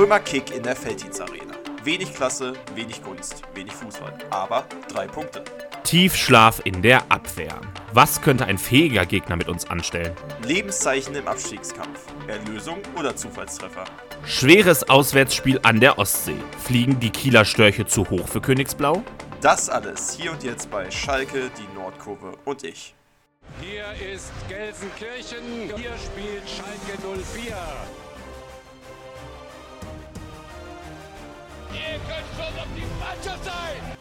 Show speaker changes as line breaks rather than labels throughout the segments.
Trümmerkick in der Felddienst Arena. Wenig Klasse, wenig Gunst, wenig Fußball, aber drei Punkte.
Tiefschlaf in der Abwehr. Was könnte ein fähiger Gegner mit uns anstellen?
Lebenszeichen im Abstiegskampf. Erlösung oder Zufallstreffer?
Schweres Auswärtsspiel an der Ostsee. Fliegen die Kieler Störche zu hoch für Königsblau?
Das alles hier und jetzt bei Schalke, die Nordkurve und ich.
Hier ist Gelsenkirchen. Hier spielt Schalke 04.
Schon auf die Mannschaft sein!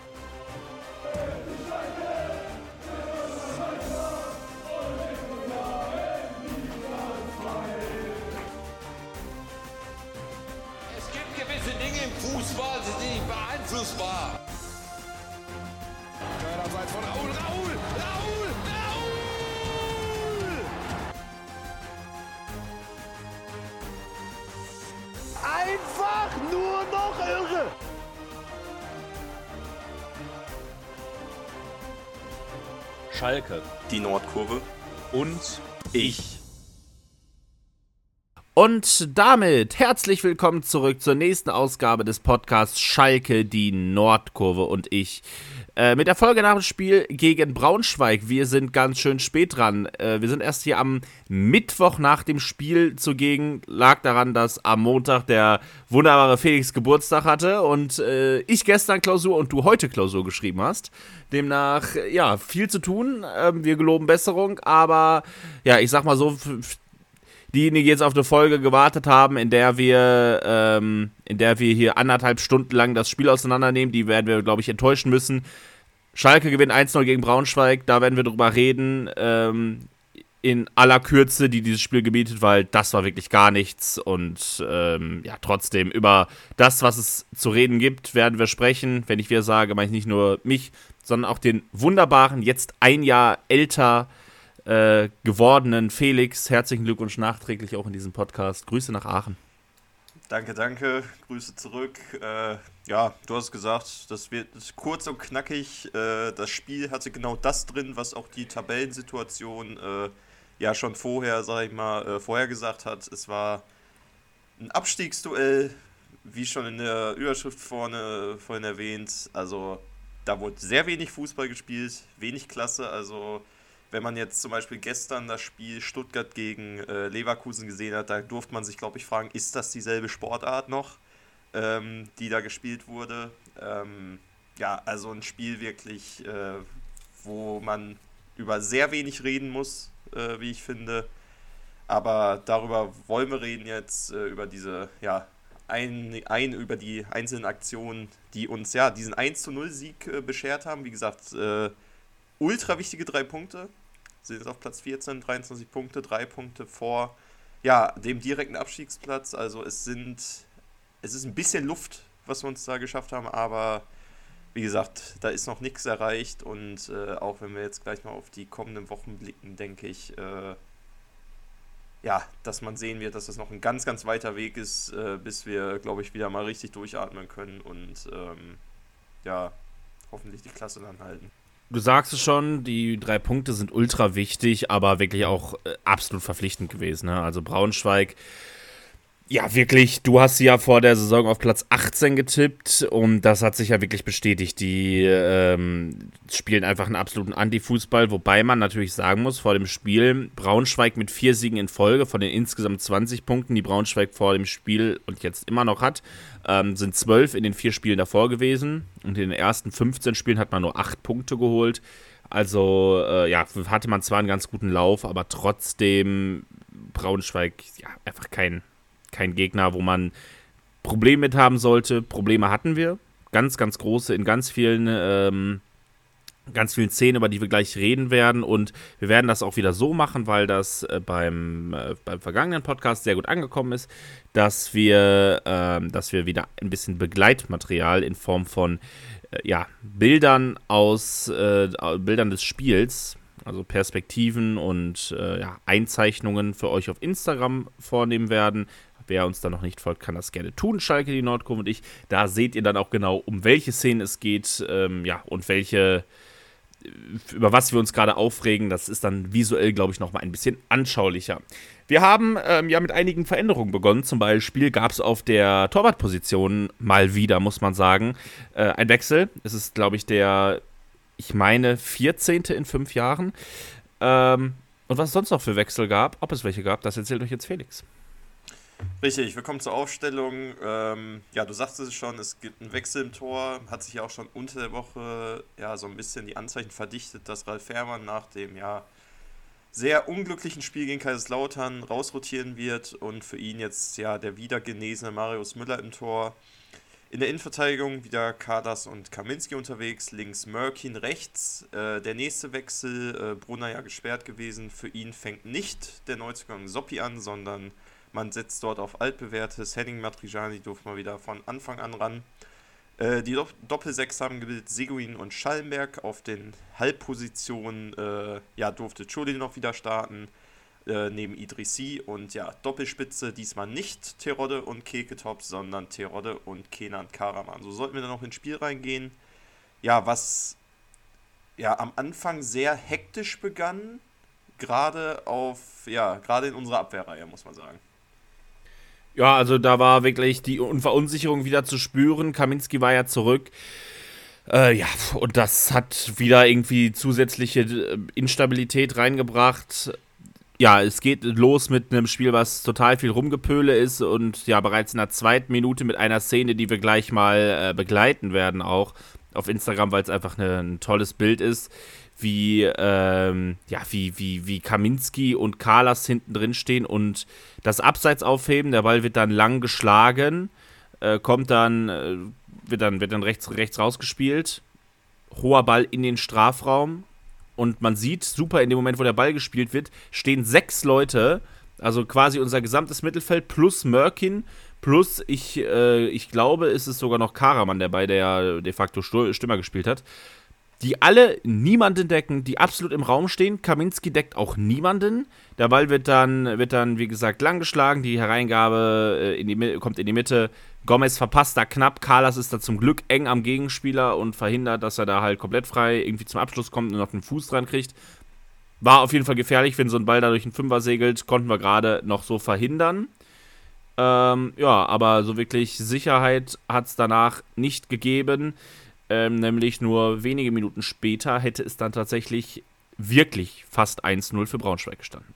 Irre!
Schalke.
Die Nordkurve
Und
ich.
Und damit herzlich willkommen zurück zur nächsten Ausgabe des Podcasts Schalke, die Nordkurve und ich. Äh, mit der Folge nach dem Spiel gegen Braunschweig. Wir sind ganz schön spät dran. Äh, wir sind erst hier am Mittwoch nach dem Spiel zugegen. Lag daran, dass am Montag der wunderbare Felix Geburtstag hatte und äh, ich gestern Klausur und du heute Klausur geschrieben hast. Demnach, ja, viel zu tun. Ähm, wir geloben Besserung, aber ja, ich sag mal so, diejenigen, die jetzt auf eine Folge gewartet haben, in der wir, ähm, in der wir hier anderthalb Stunden lang das Spiel auseinandernehmen, die werden wir, glaube ich, enttäuschen müssen. Schalke gewinnt 1-0 gegen Braunschweig, da werden wir drüber reden, ähm, in aller Kürze, die dieses Spiel gebietet, weil das war wirklich gar nichts und ähm, ja, trotzdem über das, was es zu reden gibt, werden wir sprechen. Wenn ich wir sage, meine ich nicht nur mich, sondern auch den wunderbaren, jetzt ein Jahr älter äh, gewordenen Felix. Herzlichen Glückwunsch nachträglich auch in diesem Podcast. Grüße nach Aachen.
Danke, danke. Grüße zurück. Äh, ja, du hast gesagt, das wird kurz und knackig. Äh, das Spiel hatte genau das drin, was auch die Tabellensituation äh, ja schon vorher, sag ich mal, äh, vorher gesagt hat. Es war ein Abstiegsduell, wie schon in der Überschrift vorne vorhin erwähnt. Also da wurde sehr wenig Fußball gespielt, wenig Klasse. Also wenn man jetzt zum Beispiel gestern das Spiel Stuttgart gegen äh, Leverkusen gesehen hat, da durfte man sich, glaube ich, fragen, ist das dieselbe Sportart noch, ähm, die da gespielt wurde? Ähm, ja, also ein Spiel wirklich, äh, wo man über sehr wenig reden muss, äh, wie ich finde. Aber darüber wollen wir reden jetzt, äh, über diese, ja, ein, ein, über die einzelnen Aktionen, die uns ja diesen 1 zu 0 Sieg äh, beschert haben. Wie gesagt, äh, ultra wichtige drei Punkte. Sind jetzt auf Platz 14, 23 Punkte, drei Punkte vor ja, dem direkten Abstiegsplatz. Also es sind, es ist ein bisschen Luft, was wir uns da geschafft haben, aber wie gesagt, da ist noch nichts erreicht und äh, auch wenn wir jetzt gleich mal auf die kommenden Wochen blicken, denke ich, äh, ja, dass man sehen wird, dass das noch ein ganz, ganz weiter Weg ist, äh, bis wir, glaube ich, wieder mal richtig durchatmen können und ähm, ja, hoffentlich die Klasse dann halten.
Du sagst es schon, die drei Punkte sind ultra wichtig, aber wirklich auch äh, absolut verpflichtend gewesen. Ne? Also Braunschweig, ja wirklich, du hast sie ja vor der Saison auf Platz 18 getippt und das hat sich ja wirklich bestätigt. Die ähm, spielen einfach einen absoluten Anti-Fußball, wobei man natürlich sagen muss, vor dem Spiel Braunschweig mit vier Siegen in Folge von den insgesamt 20 Punkten, die Braunschweig vor dem Spiel und jetzt immer noch hat, ähm, sind zwölf in den vier Spielen davor gewesen und in den ersten 15 Spielen hat man nur acht Punkte geholt. Also, äh, ja, hatte man zwar einen ganz guten Lauf, aber trotzdem Braunschweig, ja, einfach kein, kein Gegner, wo man Probleme mit haben sollte. Probleme hatten wir. Ganz, ganz große in ganz vielen, ähm, ganz vielen Szenen, über die wir gleich reden werden. Und wir werden das auch wieder so machen, weil das äh, beim, äh, beim vergangenen Podcast sehr gut angekommen ist, dass wir, ähm, dass wir wieder ein bisschen Begleitmaterial in Form von äh, ja, Bildern aus äh, Bildern des Spiels, also Perspektiven und äh, ja, Einzeichnungen für euch auf Instagram vornehmen werden. Wer uns da noch nicht folgt, kann das gerne tun. Schalke, die Nordkurve und ich. Da seht ihr dann auch genau, um welche Szenen es geht ähm, ja, und welche über was wir uns gerade aufregen. Das ist dann visuell, glaube ich, nochmal ein bisschen anschaulicher. Wir haben ähm, ja mit einigen Veränderungen begonnen. Zum Beispiel gab es auf der Torwartposition mal wieder, muss man sagen, äh, ein Wechsel. Es ist, glaube ich, der, ich meine, 14. in fünf Jahren. Ähm, und was es sonst noch für Wechsel gab, ob es welche gab, das erzählt euch jetzt Felix.
Richtig, wir kommen zur Aufstellung. Ähm, ja, du sagst es schon, es gibt einen Wechsel im Tor. Hat sich ja auch schon unter der Woche ja so ein bisschen die Anzeichen verdichtet, dass Ralf Herrmann nach dem ja sehr unglücklichen Spiel gegen Kaiserslautern rausrotieren wird und für ihn jetzt ja der wieder genesene Marius Müller im Tor. In der Innenverteidigung wieder Kadas und Kaminski unterwegs, links Mörkin, rechts. Äh, der nächste Wechsel, äh, Brunner ja gesperrt gewesen. Für ihn fängt nicht der Neuzugang Soppi an, sondern man setzt dort auf altbewährtes. Henning Matrijani durfte mal wieder von Anfang an ran. Äh, die Doppelsechs haben gebildet Seguin und Schallenberg. Auf den Halbpositionen äh, ja, durfte Chuli noch wieder starten, äh, neben Idrissi. Und ja, Doppelspitze diesmal nicht Terodde und Keketop, sondern Terodde und Kenan Karaman. So sollten wir dann noch ins Spiel reingehen. Ja, was ja am Anfang sehr hektisch begann, gerade auf, ja, gerade in unserer Abwehrreihe, muss man sagen.
Ja, also da war wirklich die Verunsicherung wieder zu spüren. Kaminski war ja zurück. Äh, ja, und das hat wieder irgendwie zusätzliche äh, Instabilität reingebracht. Ja, es geht los mit einem Spiel, was total viel Rumgepöle ist und ja, bereits in der zweiten Minute mit einer Szene, die wir gleich mal äh, begleiten werden, auch auf Instagram, weil es einfach eine, ein tolles Bild ist wie, ähm, ja, wie, wie, wie Kaminski und Kalas hinten drin stehen und das Abseits aufheben. Der Ball wird dann lang geschlagen, äh, kommt dann, äh, wird dann, wird dann rechts, rechts rausgespielt. Hoher Ball in den Strafraum. Und man sieht super, in dem Moment, wo der Ball gespielt wird, stehen sechs Leute, also quasi unser gesamtes Mittelfeld plus Mörkin, plus ich, äh, ich glaube, ist es sogar noch Karaman dabei, der de facto Stürmer gespielt hat die alle niemanden decken, die absolut im Raum stehen. Kaminski deckt auch niemanden. Der Ball wird dann, wird dann wie gesagt, langgeschlagen. Die Hereingabe äh, in die, kommt in die Mitte. Gomez verpasst da knapp. Carlas ist da zum Glück eng am Gegenspieler und verhindert, dass er da halt komplett frei irgendwie zum Abschluss kommt und auf den Fuß dran kriegt. War auf jeden Fall gefährlich, wenn so ein Ball da durch den Fünfer segelt. Konnten wir gerade noch so verhindern. Ähm, ja, aber so wirklich Sicherheit hat es danach nicht gegeben. Ähm, nämlich nur wenige Minuten später hätte es dann tatsächlich wirklich fast 1-0 für Braunschweig gestanden.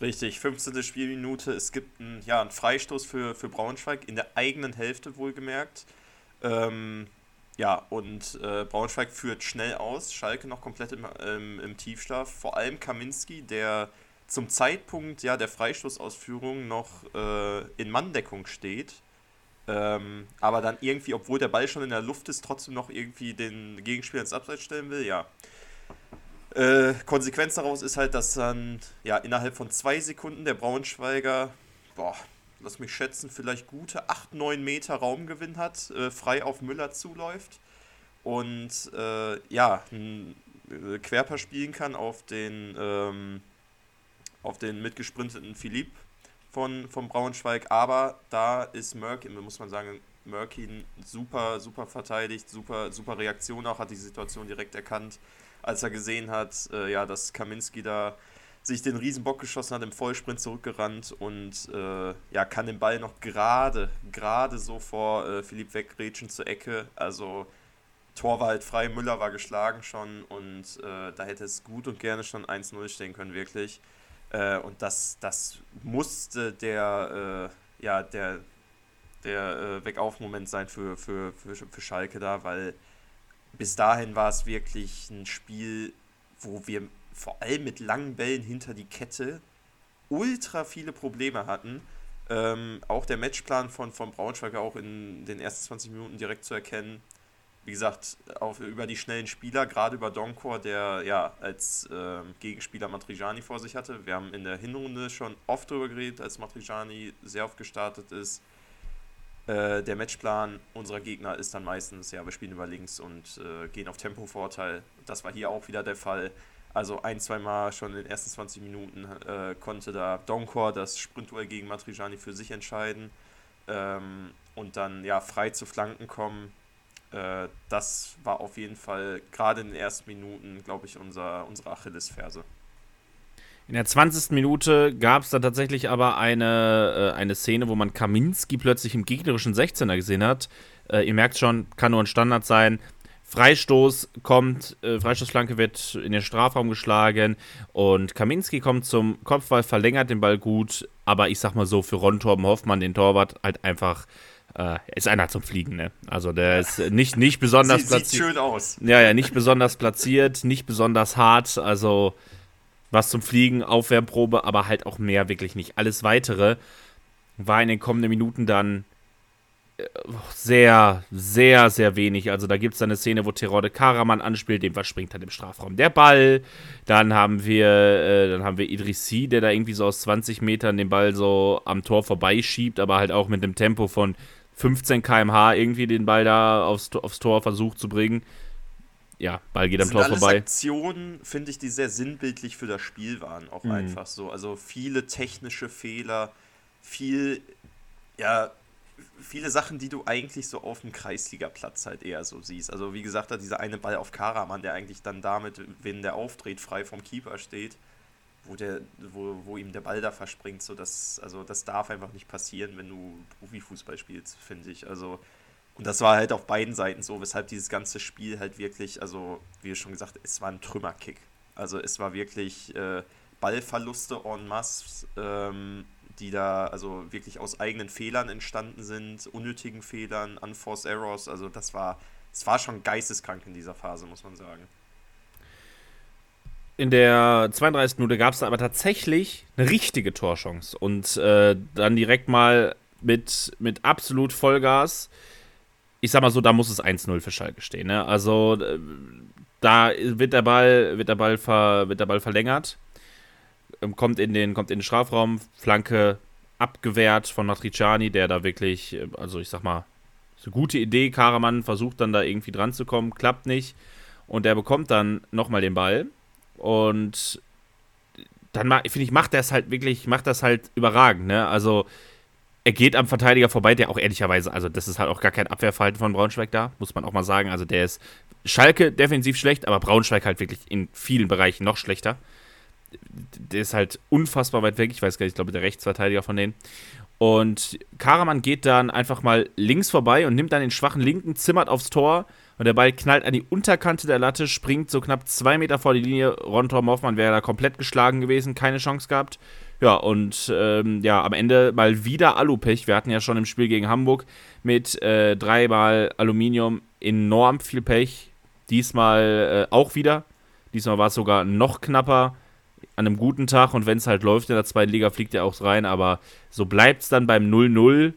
Richtig, 15. Spielminute. Es gibt einen, ja, einen Freistoß für, für Braunschweig in der eigenen Hälfte wohlgemerkt. Ähm, ja, und äh, Braunschweig führt schnell aus. Schalke noch komplett im, ähm, im Tiefschlaf. Vor allem Kaminski, der zum Zeitpunkt ja, der Freistoßausführung noch äh, in Manndeckung steht ähm, aber dann irgendwie, obwohl der Ball schon in der Luft ist, trotzdem noch irgendwie den Gegenspieler ins Abseits stellen will, ja. Äh, Konsequenz daraus ist halt, dass dann ja innerhalb von zwei Sekunden der Braunschweiger, boah, lass mich schätzen, vielleicht gute 8, 9 Meter Raumgewinn hat, äh, frei auf Müller zuläuft und äh, ja, ein äh, Querpaar spielen kann auf den, ähm, auf den mitgesprinteten Philipp von, von Braunschweig, aber da ist Murkin, muss man sagen, Murkin super, super verteidigt, super, super Reaktion auch, hat die Situation direkt erkannt, als er gesehen hat, äh, ja, dass Kaminski da sich den Riesenbock geschossen hat, im Vollsprint zurückgerannt und äh, ja, kann den Ball noch gerade, gerade so vor äh, Philipp wegrätschen zur Ecke. Also Tor war halt frei, Müller war geschlagen schon und äh, da hätte es gut und gerne schon 1-0 stehen können, wirklich. Äh, und das, das musste der, äh, ja, der, der äh, Weg-auf-Moment sein für, für, für, für Schalke da, weil bis dahin war es wirklich ein Spiel, wo wir vor allem mit langen Bällen hinter die Kette ultra viele Probleme hatten. Ähm, auch der Matchplan von, von Braunschweig auch in den ersten 20 Minuten direkt zu erkennen wie gesagt, auch über die schnellen Spieler, gerade über Donkor, der ja als äh, Gegenspieler Matrijani vor sich hatte. Wir haben in der Hinrunde schon oft darüber geredet, als Matrijani sehr oft gestartet ist. Äh, der Matchplan unserer Gegner ist dann meistens, ja, wir spielen über links und äh, gehen auf Tempovorteil. Das war hier auch wieder der Fall. Also ein, zwei Mal schon in den ersten 20 Minuten äh, konnte da Donkor das Sprintduell gegen Matrijani für sich entscheiden ähm, und dann ja frei zu Flanken kommen äh, das war auf jeden Fall gerade in den ersten Minuten, glaube ich, unser, unsere Achillesferse.
In der 20. Minute gab es dann tatsächlich aber eine, äh, eine Szene, wo man Kaminski plötzlich im gegnerischen 16er gesehen hat. Äh, ihr merkt schon, kann nur ein Standard sein. Freistoß kommt, äh, Freistoßflanke wird in den Strafraum geschlagen und Kaminski kommt zum Kopfball, verlängert den Ball gut, aber ich sag mal so, für Ron Torben Hoffmann, den Torwart, halt einfach äh, ist einer zum Fliegen, ne? Also der ist nicht, nicht besonders
platziert. Sieht schön aus.
Ja, ja, nicht besonders platziert, nicht besonders hart, also was zum Fliegen, Aufwärmprobe, aber halt auch mehr wirklich nicht. Alles weitere war in den kommenden Minuten dann äh, sehr, sehr, sehr wenig. Also da gibt es eine Szene, wo Terode Karaman anspielt, dem verspringt halt im Strafraum der Ball. Dann haben wir, äh, dann haben wir Idrissi, der da irgendwie so aus 20 Metern den Ball so am Tor vorbeischiebt, aber halt auch mit einem Tempo von 15 km/h irgendwie den Ball da aufs, aufs Tor versucht zu bringen ja, Ball geht am Tor
alles
vorbei.
Aktionen, finde ich, die sehr sinnbildlich für das Spiel waren, auch mhm. einfach so. Also viele technische Fehler, viel, ja, viele Sachen, die du eigentlich so auf dem Kreisligaplatz halt eher so siehst. Also wie gesagt, da dieser eine Ball auf Karaman, der eigentlich dann damit, wenn der aufdreht, frei vom Keeper steht, wo, der, wo, wo ihm der Ball da verspringt, so das, also das darf einfach nicht passieren, wenn du Profifußball spielst, finde ich. Also und das war halt auf beiden Seiten so, weshalb dieses ganze Spiel halt wirklich, also wie schon gesagt, es war ein Trümmerkick. Also es war wirklich äh, Ballverluste en masse, ähm, die da also wirklich aus eigenen Fehlern entstanden sind, unnötigen Fehlern, unforced errors. Also das war, es war schon geisteskrank in dieser Phase, muss man sagen.
In der 32. Minute gab es aber tatsächlich eine richtige Torchance und äh, dann direkt mal mit, mit absolut Vollgas ich sag mal so, da muss es 1-0 für Schalke stehen. Ne? Also äh, da wird der Ball, wird der Ball, ver, wird der Ball verlängert, ähm, kommt in, den, kommt in den Strafraum, Flanke abgewehrt von Matriciani, der da wirklich, äh, also ich sag mal, ist eine gute Idee. Karaman versucht dann da irgendwie dran zu kommen, klappt nicht. Und der bekommt dann nochmal den Ball. Und dann finde ich, macht er es halt wirklich, macht das halt überragend, ne? Also er geht am Verteidiger vorbei, der auch ehrlicherweise, also das ist halt auch gar kein Abwehrverhalten von Braunschweig da, muss man auch mal sagen. Also der ist Schalke defensiv schlecht, aber Braunschweig halt wirklich in vielen Bereichen noch schlechter. Der ist halt unfassbar weit weg. Ich weiß gar nicht, ich glaube, der Rechtsverteidiger von denen. Und Karaman geht dann einfach mal links vorbei und nimmt dann den schwachen Linken, zimmert aufs Tor und der Ball knallt an die Unterkante der Latte, springt so knapp zwei Meter vor die Linie. Ron Tom Hoffmann wäre da komplett geschlagen gewesen, keine Chance gehabt. Ja, und ähm, ja, am Ende mal wieder Alupech. Wir hatten ja schon im Spiel gegen Hamburg mit äh, dreimal Aluminium enorm viel Pech. Diesmal äh, auch wieder. Diesmal war es sogar noch knapper an einem guten Tag und wenn es halt läuft in der zweiten Liga, fliegt er auch rein. Aber so bleibt es dann beim 0-0.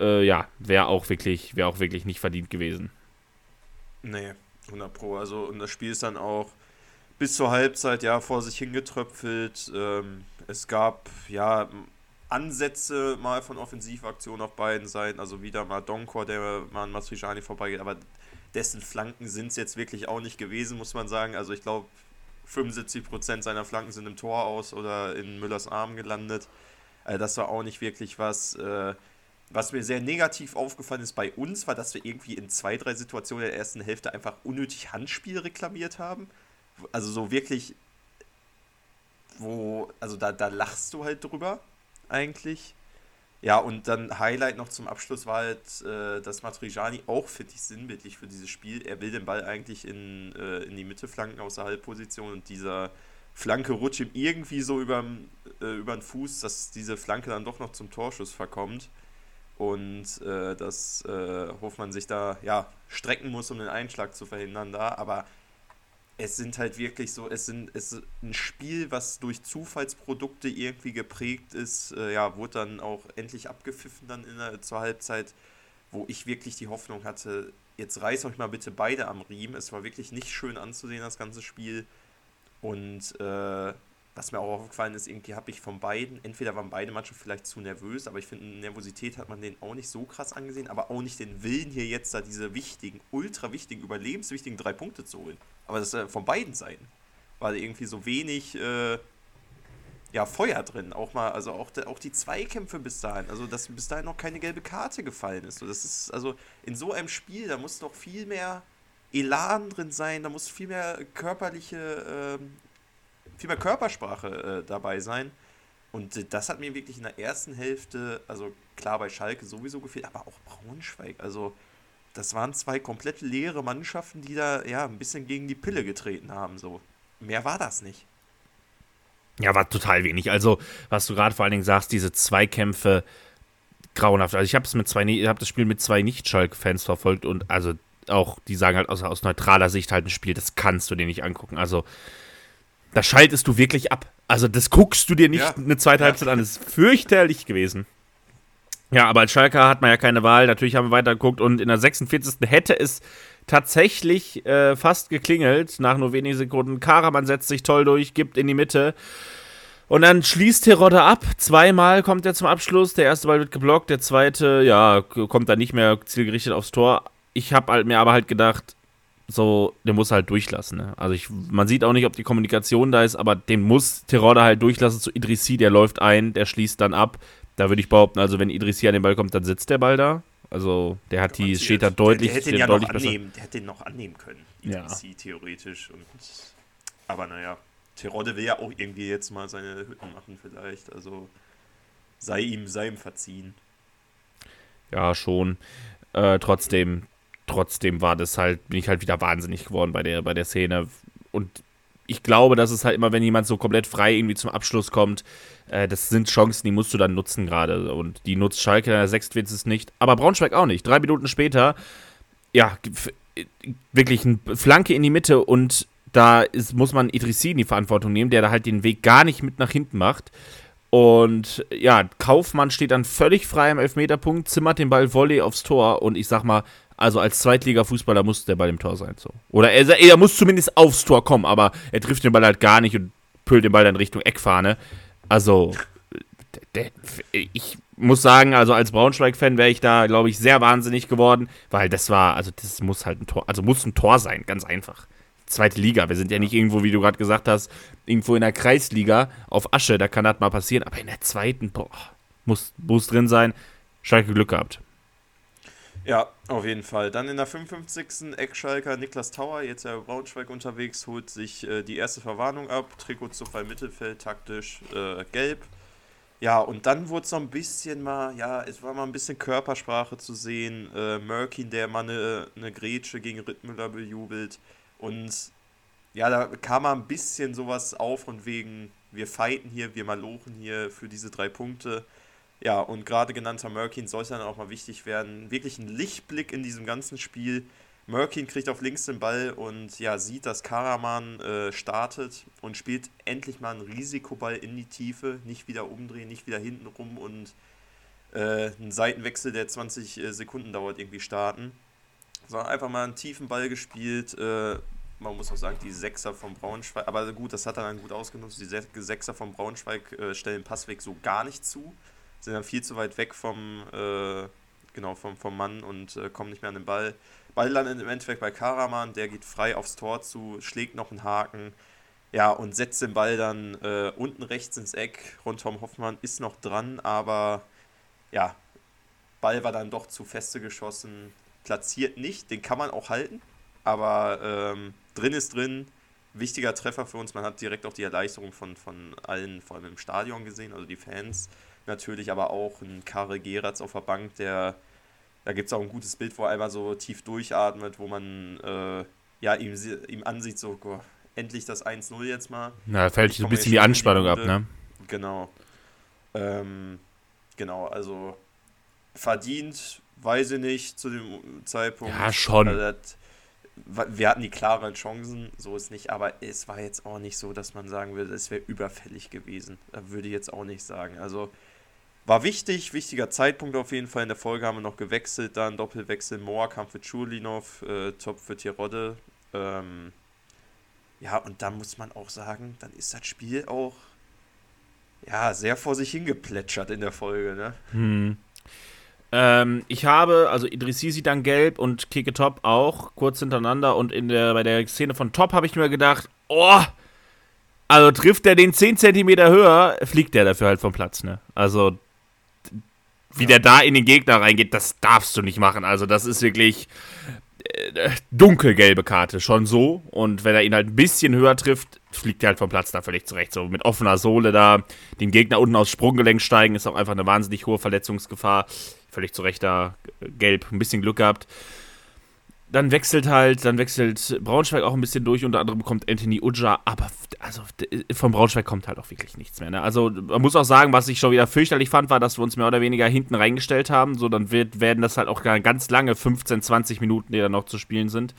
Äh, ja, wäre auch, wirklich, wär auch wirklich nicht verdient gewesen.
Nee, 100 Pro. Also, und das Spiel ist dann auch bis zur Halbzeit ja vor sich hingetröpfelt. Ähm, es gab ja Ansätze mal von Offensivaktionen auf beiden Seiten. Also wieder mal Donkor, der mal an Masrijani vorbeigeht, aber dessen Flanken sind es jetzt wirklich auch nicht gewesen, muss man sagen. Also ich glaube, 75% seiner Flanken sind im Tor aus oder in Müllers Arm gelandet. Also das war auch nicht wirklich was. Äh, was mir sehr negativ aufgefallen ist bei uns, war, dass wir irgendwie in zwei, drei Situationen der ersten Hälfte einfach unnötig Handspiel reklamiert haben also so wirklich, wo, also da, da lachst du halt drüber, eigentlich. Ja, und dann Highlight noch zum Abschluss war halt, äh, dass Matrijani auch, finde ich, sinnbildlich für dieses Spiel. Er will den Ball eigentlich in, äh, in die Mitte flanken aus der Halbposition und dieser Flanke rutscht ihm irgendwie so über äh, den Fuß, dass diese Flanke dann doch noch zum Torschuss verkommt und äh, dass äh, Hofmann sich da ja strecken muss, um den Einschlag zu verhindern da. Aber es sind halt wirklich so, es sind es ist ein Spiel, was durch Zufallsprodukte irgendwie geprägt ist, äh, ja, wurde dann auch endlich abgepfiffen dann in der, zur Halbzeit, wo ich wirklich die Hoffnung hatte, jetzt reiß euch mal bitte beide am Riemen. Es war wirklich nicht schön anzusehen, das ganze Spiel. Und äh, was mir auch aufgefallen ist, irgendwie habe ich von beiden, entweder waren beide Mannschaften vielleicht zu nervös, aber ich finde, Nervosität hat man denen auch nicht so krass angesehen, aber auch nicht den Willen hier jetzt da diese wichtigen, ultra wichtigen, überlebenswichtigen drei Punkte zu holen. Aber das äh, von beiden Seiten. Weil irgendwie so wenig, äh, ja, Feuer drin. Auch mal, also auch, auch die Zweikämpfe bis dahin. Also, dass bis dahin noch keine gelbe Karte gefallen ist. So, das ist, also in so einem Spiel, da muss noch viel mehr Elan drin sein, da muss viel mehr körperliche, ähm, viel mehr Körpersprache äh, dabei sein. Und äh, das hat mir wirklich in der ersten Hälfte, also klar bei Schalke sowieso gefehlt, aber auch Braunschweig. Also, das waren zwei komplett leere Mannschaften, die da ja ein bisschen gegen die Pille getreten haben. So. Mehr war das nicht.
Ja, war total wenig. Also, was du gerade vor allen Dingen sagst, diese Zweikämpfe grauenhaft. Also, ich habe mit zwei, habe das Spiel mit zwei Nicht-Schalke-Fans verfolgt und also auch, die sagen halt aus, aus neutraler Sicht halt ein Spiel, das kannst du dir nicht angucken. Also, da schaltest du wirklich ab. Also, das guckst du dir nicht ja. eine zweite Halbzeit an. Das ist fürchterlich gewesen. Ja, aber als Schalker hat man ja keine Wahl. Natürlich haben wir weitergeguckt und in der 46. hätte es tatsächlich äh, fast geklingelt. Nach nur wenigen Sekunden. Karaman setzt sich toll durch, gibt in die Mitte. Und dann schließt Terodde ab. Zweimal kommt er zum Abschluss. Der erste Ball wird geblockt. Der zweite, ja, kommt dann nicht mehr zielgerichtet aufs Tor. Ich habe halt, mir aber halt gedacht, so, der muss halt durchlassen. Ne? Also ich, man sieht auch nicht, ob die Kommunikation da ist, aber den muss Terodde halt durchlassen zu Idrissi. Der läuft ein, der schließt dann ab. Da würde ich behaupten, also wenn Idrissi an den Ball kommt, dann sitzt der Ball da. Also der hat die, steht da deutlich.
Der, der hätte ihn ja noch annehmen, der hätte den noch annehmen können, Idrissi ja. theoretisch. Und, aber naja, Terodde will ja auch irgendwie jetzt mal seine Hütten machen vielleicht. Also sei ihm, sei ihm verziehen.
Ja, schon. Äh, trotzdem, trotzdem war das halt, bin ich halt wieder wahnsinnig geworden bei der, bei der Szene. Und ich glaube, dass es halt immer, wenn jemand so komplett frei irgendwie zum Abschluss kommt, äh, das sind Chancen, die musst du dann nutzen gerade. Und die nutzt Schalke in der 46 nicht. Aber Braunschweig auch nicht. Drei Minuten später, ja, wirklich eine Flanke in die Mitte und da ist, muss man Idrissi in die Verantwortung nehmen, der da halt den Weg gar nicht mit nach hinten macht. Und ja, Kaufmann steht dann völlig frei am Elfmeterpunkt, zimmert den Ball Volley aufs Tor und ich sag mal, also als Zweitliga-Fußballer muss der Ball im Tor sein. So. Oder er, er muss zumindest aufs Tor kommen, aber er trifft den Ball halt gar nicht und püllt den Ball dann Richtung Eckfahne. Also, der, ich muss sagen, also als Braunschweig-Fan wäre ich da, glaube ich, sehr wahnsinnig geworden, weil das war, also das muss halt ein Tor, also muss ein Tor sein, ganz einfach. Zweite Liga, wir sind ja nicht irgendwo, wie du gerade gesagt hast, irgendwo in der Kreisliga auf Asche, da kann das mal passieren, aber in der zweiten, boah, muss, muss drin sein. Schalke Glück gehabt.
Ja, auf jeden Fall. Dann in der 55. Eckschalker Niklas Tauer, jetzt ja Braunschweig unterwegs, holt sich äh, die erste Verwarnung ab. Trikot zu frei Mittelfeld, taktisch äh, gelb. Ja, und dann wurde es noch ein bisschen mal, ja, es war mal ein bisschen Körpersprache zu sehen. Äh, Murkin, der mal eine, eine Grätsche gegen Rittmüller bejubelt. Und ja, da kam mal ein bisschen sowas auf und wegen, wir fighten hier, wir malochen hier für diese drei Punkte. Ja, und gerade genannter Merkin sollte dann auch mal wichtig werden. Wirklich ein Lichtblick in diesem ganzen Spiel. Merkin kriegt auf links den Ball und ja, sieht, dass Karaman äh, startet und spielt endlich mal einen Risikoball in die Tiefe. Nicht wieder umdrehen, nicht wieder hinten rum und äh, einen Seitenwechsel, der 20 äh, Sekunden dauert, irgendwie starten. Sondern einfach mal einen tiefen Ball gespielt. Äh, man muss auch sagen, die Sechser von Braunschweig, aber gut, das hat er dann gut ausgenutzt. Die Sechser von Braunschweig äh, stellen Passweg so gar nicht zu sind dann viel zu weit weg vom, äh, genau, vom, vom Mann und äh, kommen nicht mehr an den Ball. Ball landet im Endeffekt bei Karaman, der geht frei aufs Tor zu, schlägt noch einen Haken, ja, und setzt den Ball dann äh, unten rechts ins Eck. Rundtom Hoffmann ist noch dran, aber ja, Ball war dann doch zu feste geschossen, platziert nicht, den kann man auch halten, aber ähm, drin ist drin. Wichtiger Treffer für uns, man hat direkt auch die Erleichterung von, von allen, vor allem im Stadion gesehen, also die Fans natürlich, aber auch ein Karre Geratz auf der Bank, der, da gibt es auch ein gutes Bild, wo er einmal so tief durchatmet, wo man äh, ja, ihm, ihm ansieht, so oh, endlich das 1-0 jetzt mal.
Na, da fällt so ein bisschen die Anspannung ab, ne?
Genau. Ähm, genau, also verdient, weiß ich nicht, zu dem Zeitpunkt.
Ja, schon. Also,
das, wir hatten die klaren Chancen, so ist nicht, aber es war jetzt auch nicht so, dass man sagen würde, es wäre überfällig gewesen. Da würde ich jetzt auch nicht sagen. Also war wichtig, wichtiger Zeitpunkt auf jeden Fall. In der Folge haben wir noch gewechselt, dann Doppelwechsel. Moa kam für Chulinov, äh, Top für Tirode. Ähm, ja, und dann muss man auch sagen, dann ist das Spiel auch ja, sehr vor sich hingeplätschert in der Folge, ne?
Hm. Ähm, ich habe, also Idrissi sieht dann gelb und Keke Top auch, kurz hintereinander. Und in der, bei der Szene von Top habe ich mir gedacht, oh, Also trifft er den 10 Zentimeter höher, fliegt der dafür halt vom Platz, ne? Also, wie der da in den Gegner reingeht, das darfst du nicht machen. Also, das ist wirklich äh, dunkelgelbe Karte, schon so. Und wenn er ihn halt ein bisschen höher trifft, fliegt er halt vom Platz da völlig zurecht. So mit offener Sohle da, den Gegner unten aufs Sprunggelenk steigen, ist auch einfach eine wahnsinnig hohe Verletzungsgefahr. Völlig zurecht da, äh, gelb, ein bisschen Glück gehabt dann wechselt halt, dann wechselt Braunschweig auch ein bisschen durch, unter anderem kommt Anthony Uja, aber also von Braunschweig kommt halt auch wirklich nichts mehr. Ne? Also man muss auch sagen, was ich schon wieder fürchterlich fand, war, dass wir uns mehr oder weniger hinten reingestellt haben. So, dann wird, werden das halt auch ganz lange 15, 20 Minuten, die da noch zu spielen sind.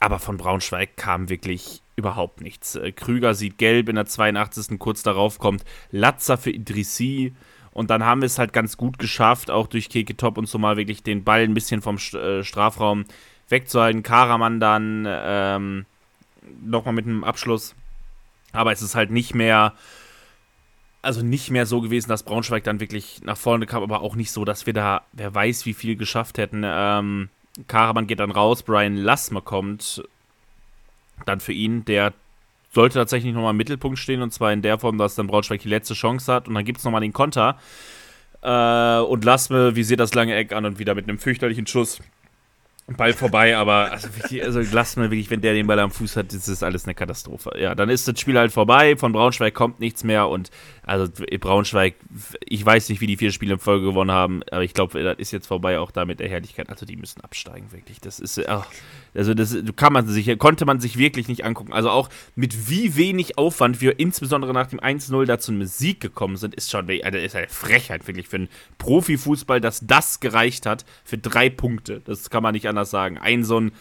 Aber von Braunschweig kam wirklich überhaupt nichts. Äh, Krüger sieht gelb in der 82. Kurz darauf kommt Latzer für Idrissi. Und dann haben wir es halt ganz gut geschafft, auch durch Keke Top und so mal wirklich den Ball ein bisschen vom äh, Strafraum wegzuhalten. Karaman dann ähm, nochmal mit einem Abschluss. Aber es ist halt nicht mehr, also nicht mehr so gewesen, dass Braunschweig dann wirklich nach vorne kam, aber auch nicht so, dass wir da, wer weiß, wie viel geschafft hätten. Ähm, Karaman geht dann raus, Brian Lassmer kommt dann für ihn, der sollte tatsächlich nochmal im Mittelpunkt stehen und zwar in der Form, dass dann Braunschweig die letzte Chance hat. Und dann gibt es nochmal den Konter. Äh, und Lassme visiert das lange Eck an? Und wieder mit einem fürchterlichen Schuss. Ball vorbei, aber also, also lass mir wirklich, wenn der den Ball am Fuß hat, das ist alles eine Katastrophe. Ja, dann ist das Spiel halt vorbei, von Braunschweig kommt nichts mehr. Und also Braunschweig, ich weiß nicht, wie die vier Spiele in Folge gewonnen haben, aber ich glaube, das ist jetzt vorbei auch da mit der Herrlichkeit. Also die müssen absteigen, wirklich. Das ist, ach, also das kann man sich, konnte man sich wirklich nicht angucken. Also auch mit wie wenig Aufwand wir insbesondere nach dem 1-0 da zu Sieg gekommen sind, ist schon also ist eine Frechheit wirklich für einen Profifußball, dass das gereicht hat für drei Punkte. Das kann man nicht anders sagen. Ein so ein,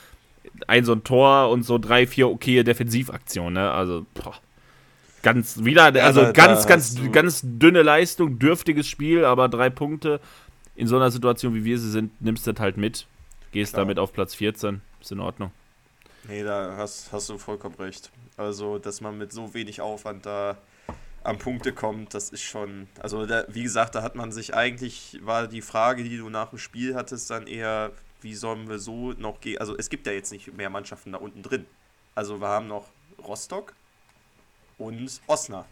ein, so ein Tor und so drei, vier okaye Defensivaktionen, ne? Also, boah. Ganz wieder, also ja, da, ganz, da ganz, ganz dünne Leistung, dürftiges Spiel, aber drei Punkte in so einer Situation, wie wir sie sind, nimmst du das halt mit. Gehst Klar. damit auf Platz 14. Ist in Ordnung.
Nee, da hast, hast du vollkommen recht. Also, dass man mit so wenig Aufwand da am Punkte kommt, das ist schon. Also, da, wie gesagt, da hat man sich eigentlich, war die Frage, die du nach dem Spiel hattest, dann eher, wie sollen wir so noch gehen. Also, es gibt ja jetzt nicht mehr Mannschaften da unten drin. Also, wir haben noch Rostock und Osnabrück.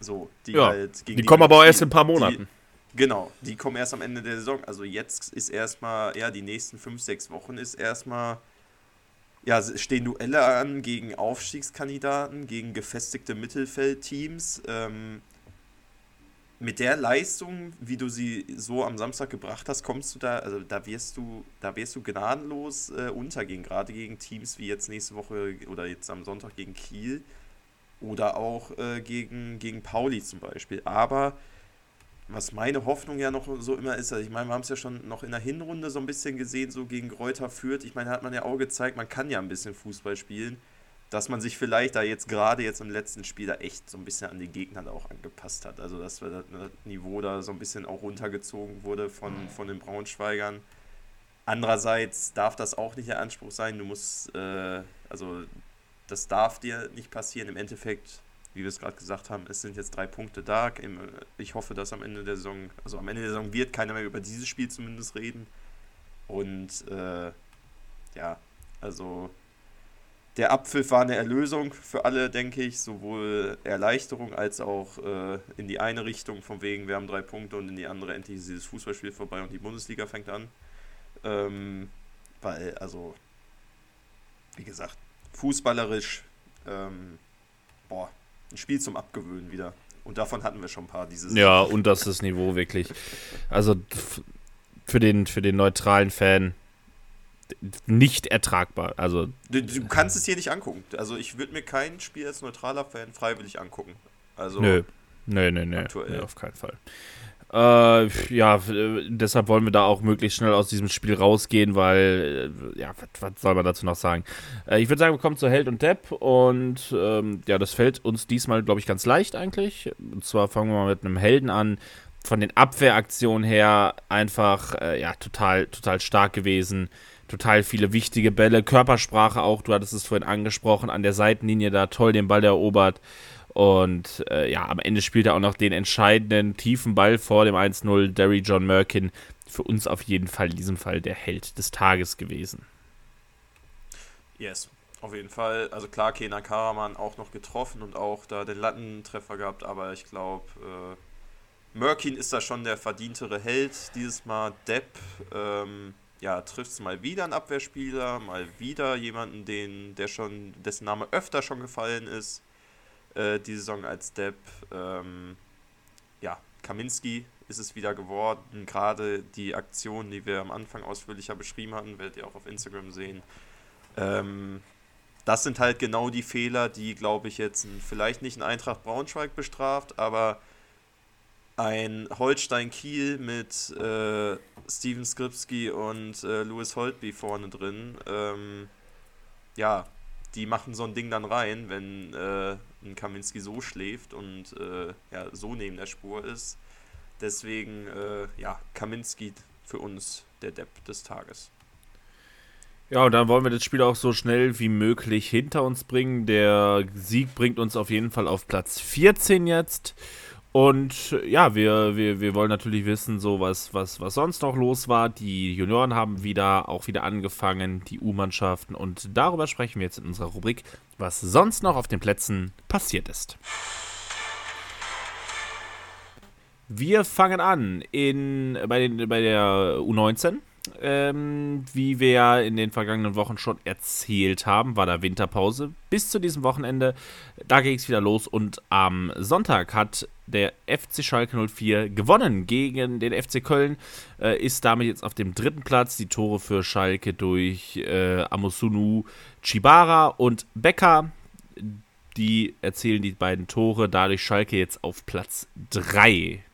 So,
die ja, halt gegen die, die kommen aber auch erst in ein paar Monaten.
Die, genau, die kommen erst am Ende der Saison. Also jetzt ist erstmal, ja, die nächsten fünf, sechs Wochen ist erstmal ja, stehen Duelle an gegen Aufstiegskandidaten, gegen gefestigte Mittelfeldteams. Ähm, mit der Leistung, wie du sie so am Samstag gebracht hast, kommst du da, also da wirst du, da wirst du gnadenlos äh, untergehen, gerade gegen Teams wie jetzt nächste Woche oder jetzt am Sonntag gegen Kiel oder auch äh, gegen, gegen Pauli zum Beispiel. Aber was meine Hoffnung ja noch so immer ist, also ich meine, wir haben es ja schon noch in der Hinrunde so ein bisschen gesehen, so gegen Gräuter führt. Ich meine, hat man ja auch gezeigt, man kann ja ein bisschen Fußball spielen, dass man sich vielleicht da jetzt gerade jetzt im letzten Spiel da echt so ein bisschen an die Gegner da auch angepasst hat. Also, dass das Niveau da so ein bisschen auch runtergezogen wurde von, von den Braunschweigern. Andererseits darf das auch nicht der Anspruch sein. Du musst, äh, also, das darf dir nicht passieren. Im Endeffekt wie wir es gerade gesagt haben, es sind jetzt drei Punkte da. Ich hoffe, dass am Ende der Saison, also am Ende der Saison wird keiner mehr über dieses Spiel zumindest reden. Und äh, ja, also der Abpfiff war eine Erlösung für alle, denke ich, sowohl Erleichterung als auch äh, in die eine Richtung, von wegen, wir haben drei Punkte und in die andere endlich ist dieses Fußballspiel vorbei und die Bundesliga fängt an. Ähm, weil, also, wie gesagt, fußballerisch, ähm, boah, ein Spiel zum Abgewöhnen wieder. Und davon hatten wir schon ein paar dieses.
Ja, und das ist Niveau wirklich. Also für den, für den neutralen Fan nicht ertragbar. Also,
du, du kannst es hier nicht angucken. Also ich würde mir kein Spiel als neutraler Fan freiwillig angucken. Also
nö. Nö, nö, nö. Aktuell. Nee, auf keinen Fall. Äh, ja, deshalb wollen wir da auch möglichst schnell aus diesem Spiel rausgehen, weil, äh, ja, was, was, soll man dazu noch sagen? Äh, ich würde sagen, wir kommen zu Held und Depp und ähm, ja, das fällt uns diesmal, glaube ich, ganz leicht eigentlich. Und zwar fangen wir mal mit einem Helden an. Von den Abwehraktionen her einfach, äh, ja, total, total stark gewesen. Total viele wichtige Bälle, Körpersprache auch, du hattest es vorhin angesprochen, an der Seitenlinie da toll den Ball erobert. Und äh, ja, am Ende spielt er auch noch den entscheidenden tiefen Ball vor dem 1-0. Derry John Merkin. Für uns auf jeden Fall in diesem Fall der Held des Tages gewesen.
Yes, auf jeden Fall. Also klar, Kenan Karaman auch noch getroffen und auch da den Lattentreffer gehabt, aber ich glaube, äh, Merkin ist da schon der verdientere Held. Dieses Mal Depp, ähm, ja, trifft es mal wieder einen Abwehrspieler, mal wieder jemanden, den, der schon, dessen Name öfter schon gefallen ist, äh, die Saison als Depp. Ähm, ja, Kaminski ist es wieder geworden. Gerade die Aktion, die wir am Anfang ausführlicher beschrieben hatten, werdet ihr auch auf Instagram sehen. Ähm, das sind halt genau die Fehler, die, glaube ich, jetzt vielleicht nicht ein Eintracht Braunschweig bestraft, aber ein Holstein Kiel mit äh, Steven Skripski und äh, Louis Holtby vorne drin. Ähm, ja, die machen so ein Ding dann rein, wenn äh, Kaminski so schläft und äh, ja, so neben der Spur ist. Deswegen, äh, ja, Kaminski für uns der Depp des Tages.
Ja, und dann wollen wir das Spiel auch so schnell wie möglich hinter uns bringen. Der Sieg bringt uns auf jeden Fall auf Platz 14 jetzt. Und ja, wir, wir, wir wollen natürlich wissen, so was, was, was sonst noch los war. Die Junioren haben wieder auch wieder angefangen, die U-Mannschaften. Und darüber sprechen wir jetzt in unserer Rubrik, was sonst noch auf den Plätzen passiert ist. Wir fangen an in, bei, den, bei der U19 ähm, wie wir ja in den vergangenen Wochen schon erzählt haben, war da Winterpause bis zu diesem Wochenende. Da ging es wieder los und am Sonntag hat der FC Schalke 04 gewonnen gegen den FC Köln, äh, ist damit jetzt auf dem dritten Platz. Die Tore für Schalke durch äh, Amosunu, Chibara und Becker. Die erzielen die beiden Tore, dadurch Schalke jetzt auf Platz 3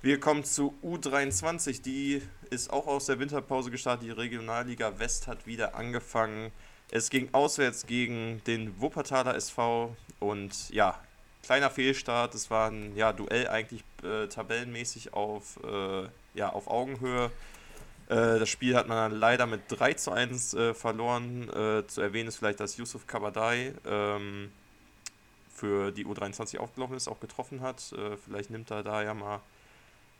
wir kommen zu U23, die ist auch aus der Winterpause gestartet. Die Regionalliga West hat wieder angefangen. Es ging auswärts gegen den Wuppertaler SV und ja, kleiner Fehlstart. Es war ein ja, Duell eigentlich äh, tabellenmäßig auf, äh, ja, auf Augenhöhe. Äh, das Spiel hat man dann leider mit 3 zu 1 äh, verloren. Äh, zu erwähnen ist vielleicht, dass Yusuf Kabadai ähm, für die U23 aufgelaufen ist, auch getroffen hat. Vielleicht nimmt er da ja mal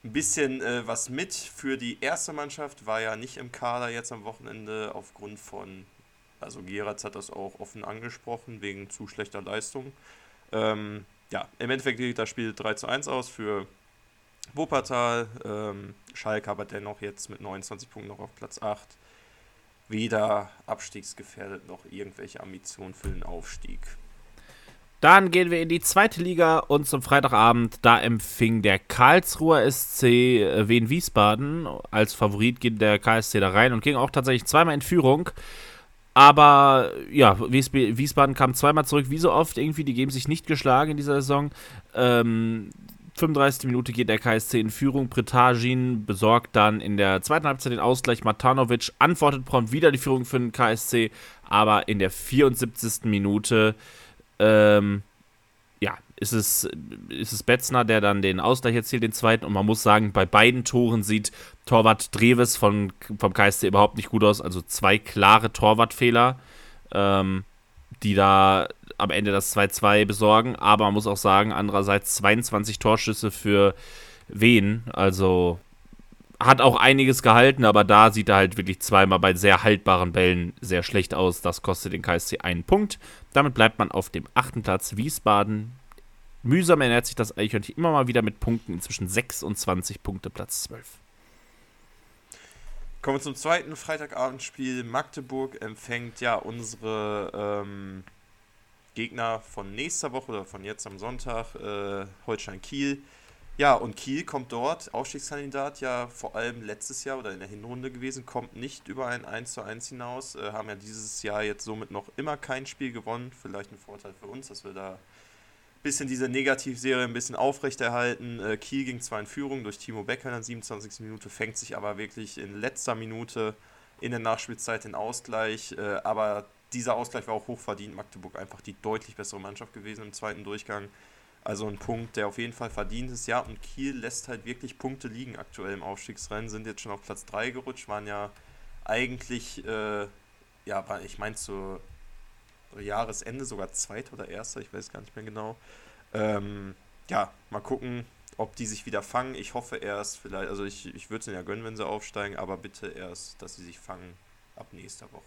ein bisschen äh, was mit für die erste Mannschaft. War ja nicht im Kader jetzt am Wochenende aufgrund von, also Geratz hat das auch offen angesprochen, wegen zu schlechter Leistung. Ähm, ja, im Endeffekt geht das Spiel 3 zu 1 aus für Wuppertal. Ähm, Schalke aber dennoch jetzt mit 29 Punkten noch auf Platz 8. Weder abstiegsgefährdet noch irgendwelche Ambitionen für den Aufstieg.
Dann gehen wir in die zweite Liga und zum Freitagabend, da empfing der Karlsruher SC äh, Wien Wiesbaden. Als Favorit geht der KSC da rein und ging auch tatsächlich zweimal in Führung. Aber ja, Wiesbaden kam zweimal zurück, wie so oft irgendwie. Die geben sich nicht geschlagen in dieser Saison. Ähm, 35. Minute geht der KSC in Führung. Pretagin besorgt dann in der zweiten Halbzeit den Ausgleich. Matanovic antwortet prompt wieder die Führung für den KSC. Aber in der 74. Minute ähm, ja, ist es, ist es Betzner, der dann den Ausgleich erzielt, den zweiten. Und man muss sagen, bei beiden Toren sieht Torwart Dreves von, vom KSC überhaupt nicht gut aus. Also zwei klare Torwartfehler, ähm, die da am Ende das 2-2 besorgen. Aber man muss auch sagen, andererseits 22 Torschüsse für Wen. Also hat auch einiges gehalten, aber da sieht er halt wirklich zweimal bei sehr haltbaren Bällen sehr schlecht aus. Das kostet den KSC einen Punkt. Damit bleibt man auf dem achten Platz. Wiesbaden. Mühsam ernährt sich das Eichhörnchen immer mal wieder mit Punkten. Inzwischen 26 Punkte, Platz 12.
Kommen wir zum zweiten Freitagabendspiel. Magdeburg empfängt ja unsere ähm, Gegner von nächster Woche oder von jetzt am Sonntag, äh, Holstein Kiel. Ja, und Kiel kommt dort, Aufstiegskandidat ja vor allem letztes Jahr oder in der Hinrunde gewesen, kommt nicht über ein 1 zu 1 hinaus, äh, haben ja dieses Jahr jetzt somit noch immer kein Spiel gewonnen. Vielleicht ein Vorteil für uns, dass wir da ein bisschen diese Negativserie ein bisschen aufrechterhalten. Äh, Kiel ging zwar in Führung durch Timo Becker in der 27. Minute, fängt sich aber wirklich in letzter Minute in der Nachspielzeit den Ausgleich, äh, aber dieser Ausgleich war auch hochverdient. Magdeburg einfach die deutlich bessere Mannschaft gewesen im zweiten Durchgang. Also ein Punkt, der auf jeden Fall verdient ist. Ja, und Kiel lässt halt wirklich Punkte liegen aktuell im Aufstiegsrennen, sind jetzt schon auf Platz 3 gerutscht, waren ja eigentlich, äh, ja, ich meine zu Jahresende sogar Zweiter oder Erster, ich weiß gar nicht mehr genau. Ähm, ja, mal gucken, ob die sich wieder fangen. Ich hoffe erst vielleicht, also ich, ich würde es ihnen ja gönnen, wenn sie aufsteigen, aber bitte erst, dass sie sich fangen ab nächster Woche.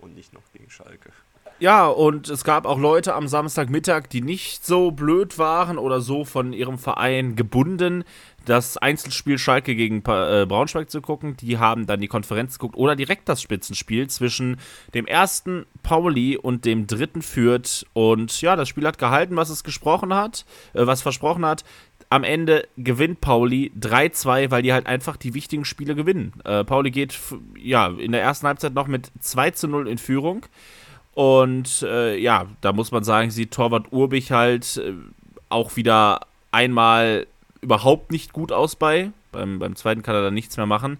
und nicht noch gegen Schalke.
Ja, und es gab auch Leute am Samstagmittag, die nicht so blöd waren oder so von ihrem Verein gebunden, das Einzelspiel Schalke gegen äh, Braunschweig zu gucken. Die haben dann die Konferenz geguckt oder direkt das Spitzenspiel zwischen dem ersten Pauli und dem dritten Fürth. Und ja, das Spiel hat gehalten, was es gesprochen hat, äh, was versprochen hat. Am Ende gewinnt Pauli 3-2, weil die halt einfach die wichtigen Spiele gewinnen. Äh, Pauli geht ja in der ersten Halbzeit noch mit 2 0 in Führung. Und äh, ja, da muss man sagen, sieht Torwart Urbich halt äh, auch wieder einmal überhaupt nicht gut aus bei. Beim, beim zweiten kann er dann nichts mehr machen.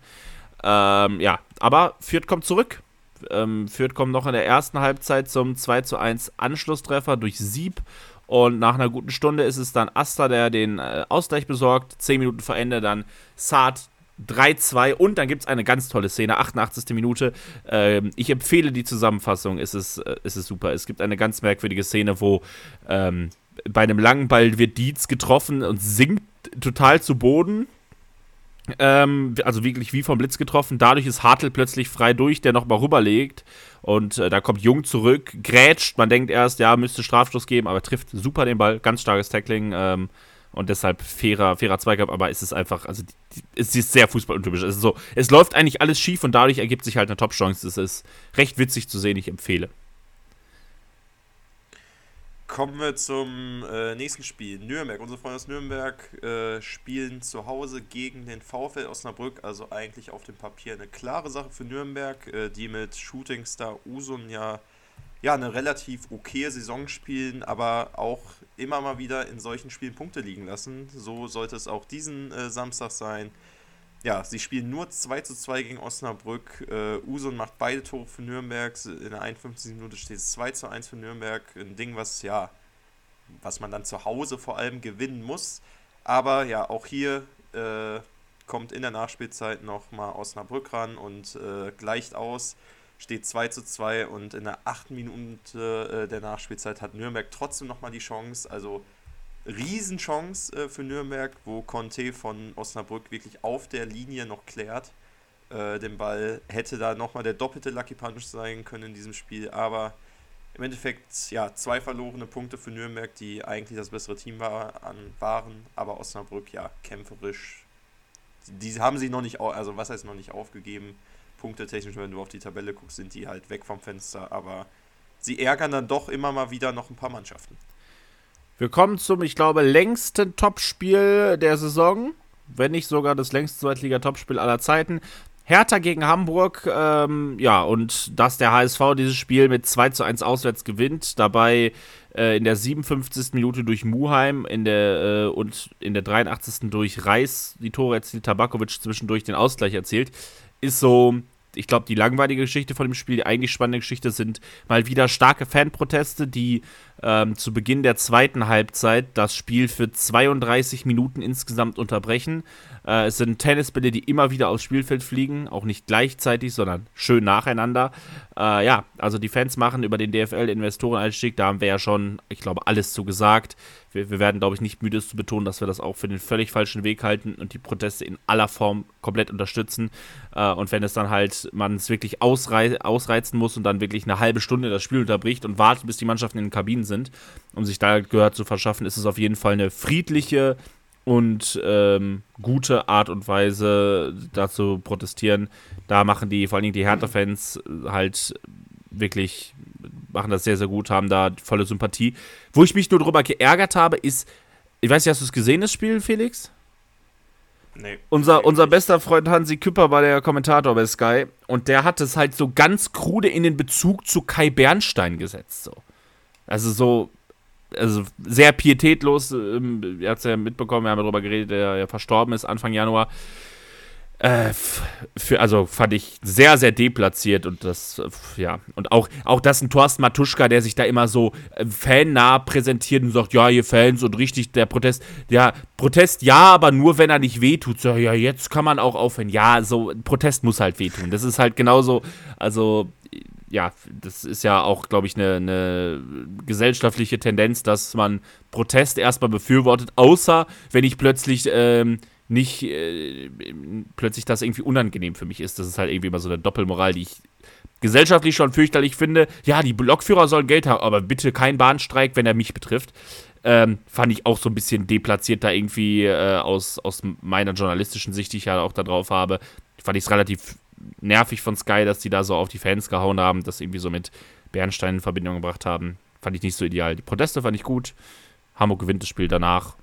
Ähm, ja, aber Fürth kommt zurück. Ähm, Fürth kommt noch in der ersten Halbzeit zum 2 zu 1 Anschlusstreffer durch Sieb. Und nach einer guten Stunde ist es dann Asta, der den äh, Ausgleich besorgt. Zehn Minuten vor Ende dann Saad 3-2 und dann gibt es eine ganz tolle Szene, 88. Minute. Ähm, ich empfehle die Zusammenfassung, es ist, äh, es ist super. Es gibt eine ganz merkwürdige Szene, wo ähm, bei einem langen Ball wird Dietz getroffen und sinkt total zu Boden. Ähm, also wirklich wie vom Blitz getroffen. Dadurch ist Hartl plötzlich frei durch, der nochmal rüberlegt. Und äh, da kommt Jung zurück, grätscht. Man denkt erst, ja, müsste Strafstoß geben, aber trifft super den Ball. Ganz starkes Tackling. Ähm, und deshalb fairer, fairer Zweikampf, aber es ist einfach, also es ist sehr fußballuntypisch. Es, ist so, es läuft eigentlich alles schief und dadurch ergibt sich halt eine Top-Chance. Es ist recht witzig zu sehen, ich empfehle.
Kommen wir zum äh, nächsten Spiel. Nürnberg. Unsere Freunde aus Nürnberg äh, spielen zu Hause gegen den VfL Osnabrück. Also eigentlich auf dem Papier eine klare Sache für Nürnberg, äh, die mit Shootingstar Usun ja, ja eine relativ okay Saison spielen, aber auch immer mal wieder in solchen Spielen Punkte liegen lassen. So sollte es auch diesen äh, Samstag sein ja, sie spielen nur 2 zu 2 gegen Osnabrück. Äh, Usun macht beide Tore für Nürnberg. In der 51. Minute steht es 2 zu 1 für Nürnberg. Ein Ding, was ja, was man dann zu Hause vor allem gewinnen muss. Aber ja, auch hier äh, kommt in der Nachspielzeit nochmal Osnabrück ran und äh, gleicht aus. Steht 2 zu 2 und in der 8. Minute äh, der Nachspielzeit hat Nürnberg trotzdem nochmal die Chance. Also Riesenchance äh, für Nürnberg, wo Conte von Osnabrück wirklich auf der Linie noch klärt. Äh, den Ball hätte da nochmal der doppelte Lucky Punch sein können in diesem Spiel, aber im Endeffekt, ja, zwei verlorene Punkte für Nürnberg, die eigentlich das bessere Team war, an, waren, aber Osnabrück, ja, kämpferisch. Die, haben sie noch nicht, also was heißt noch nicht aufgegeben, Punkte technisch, wenn du auf die Tabelle guckst, sind die halt weg vom Fenster, aber sie ärgern dann doch immer mal wieder noch ein paar Mannschaften.
Wir kommen zum, ich glaube, längsten Topspiel der Saison, wenn nicht sogar das längste Zweitliga-Topspiel aller Zeiten. Hertha gegen Hamburg, ähm, ja, und dass der HSV dieses Spiel mit 2 zu 1 auswärts gewinnt, dabei äh, in der 57. Minute durch Muheim in der, äh, und in der 83. durch Reis die Tore erzielt, Tabakovic zwischendurch den Ausgleich erzielt, ist so ich glaube, die langweilige Geschichte von dem Spiel, die eigentlich spannende Geschichte sind mal wieder starke Fanproteste, die ähm, zu Beginn der zweiten Halbzeit das Spiel für 32 Minuten insgesamt unterbrechen. Äh, es sind Tennisbälle, die immer wieder aufs Spielfeld fliegen, auch nicht gleichzeitig, sondern schön nacheinander. Äh, ja, also die Fans machen über den DFL-Investoreneinstieg, da haben wir ja schon, ich glaube, alles zu gesagt. Wir, wir werden, glaube ich, nicht müde zu betonen, dass wir das auch für den völlig falschen Weg halten und die Proteste in aller Form komplett unterstützen. Äh, und wenn es dann halt man es wirklich ausrei ausreizen muss und dann wirklich eine halbe Stunde das Spiel unterbricht und wartet, bis die Mannschaften in den Kabinen sind, um sich da Gehör zu verschaffen, ist es auf jeden Fall eine friedliche und ähm, gute Art und Weise dazu protestieren. Da machen die, vor allen Dingen die Hertha-Fans halt wirklich, machen das sehr, sehr gut, haben da volle Sympathie. Wo ich mich nur drüber geärgert habe, ist, ich weiß nicht, hast du es gesehen, das Spiel, Felix? Nee. Unser, unser bester Freund Hansi Küpper war der Kommentator bei Sky und der hat es halt so ganz krude in den Bezug zu Kai Bernstein gesetzt. So. Also so, also sehr pietätlos. Ähm, ihr habt es ja mitbekommen, wir haben darüber geredet, der ja verstorben ist Anfang Januar. Äh, für, also fand ich sehr, sehr deplatziert und das, ja, und auch, auch das ein Thorsten Matuschka, der sich da immer so äh, fannah präsentiert und sagt, ja, ihr Fans und richtig, der Protest, ja, Protest ja, aber nur wenn er nicht wehtut. So, ja, jetzt kann man auch aufhören. Ja, so, Protest muss halt wehtun. Das ist halt genauso, also ja, das ist ja auch, glaube ich, eine, eine, gesellschaftliche Tendenz, dass man Protest erstmal befürwortet, außer wenn ich plötzlich ähm, nicht äh, plötzlich das irgendwie unangenehm für mich ist. Das ist halt irgendwie immer so eine Doppelmoral, die ich gesellschaftlich schon fürchterlich finde. Ja, die Lokführer sollen Geld haben, aber bitte kein Bahnstreik, wenn er mich betrifft. Ähm, fand ich auch so ein bisschen deplatziert da irgendwie äh, aus, aus meiner journalistischen Sicht, die ich ja auch da drauf habe. Fand ich es relativ nervig von Sky, dass die da so auf die Fans gehauen haben, das irgendwie so mit Bernstein in Verbindung gebracht haben. Fand ich nicht so ideal. Die Proteste fand ich gut. Hamburg gewinnt das Spiel danach.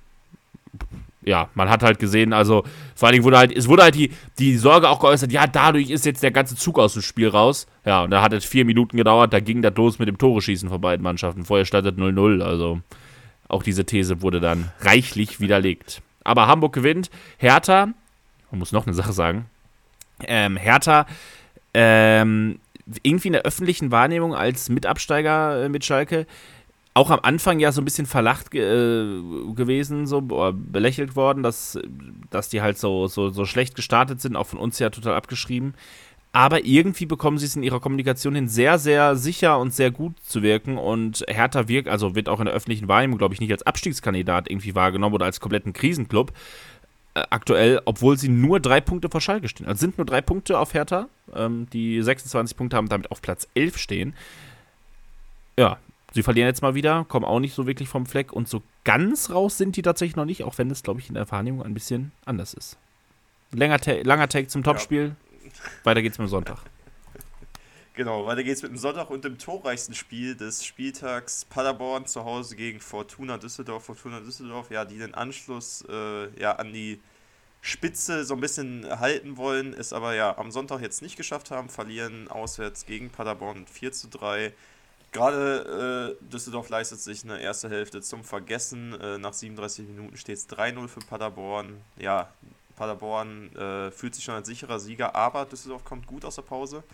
Ja, man hat halt gesehen, also vor allen Dingen wurde halt, es wurde halt die, die Sorge auch geäußert, ja, dadurch ist jetzt der ganze Zug aus dem Spiel raus. Ja, und da hat es vier Minuten gedauert, da ging das los mit dem Tore-Schießen von beiden Mannschaften. Vorher startet 0-0, also auch diese These wurde dann reichlich widerlegt. Aber Hamburg gewinnt. Hertha, man muss noch eine Sache sagen, ähm, Hertha, ähm, irgendwie in der öffentlichen Wahrnehmung als Mitabsteiger äh, mit Schalke auch am Anfang ja so ein bisschen verlacht äh, gewesen, so belächelt worden, dass, dass die halt so, so, so schlecht gestartet sind, auch von uns ja total abgeschrieben. Aber irgendwie bekommen sie es in ihrer Kommunikation hin, sehr, sehr sicher und sehr gut zu wirken. Und Hertha wirkt, also wird auch in der öffentlichen Wahrnehmung, glaube ich, nicht als Abstiegskandidat irgendwie wahrgenommen oder als kompletten Krisenclub aktuell, obwohl sie nur drei Punkte vor Schalke stehen. Also sind nur drei Punkte auf Hertha, ähm, die 26 Punkte haben, damit auf Platz 11 stehen. Ja, sie verlieren jetzt mal wieder, kommen auch nicht so wirklich vom Fleck und so ganz raus sind die tatsächlich noch nicht, auch wenn es, glaube ich, in der Wahrnehmung ein bisschen anders ist. Länger ta langer Take zum Topspiel. Ja. Weiter geht's mit dem Sonntag.
Genau, weiter geht's mit dem Sonntag und dem torreichsten Spiel des Spieltags. Paderborn zu Hause gegen Fortuna Düsseldorf. Fortuna Düsseldorf, ja, die den Anschluss äh, ja, an die Spitze so ein bisschen halten wollen, es aber ja am Sonntag jetzt nicht geschafft haben, verlieren auswärts gegen Paderborn 4 zu 3. Gerade äh, Düsseldorf leistet sich eine erste Hälfte zum Vergessen. Äh, nach 37 Minuten steht es 3-0 für Paderborn. Ja, Paderborn äh, fühlt sich schon als sicherer Sieger, aber Düsseldorf kommt gut aus der Pause.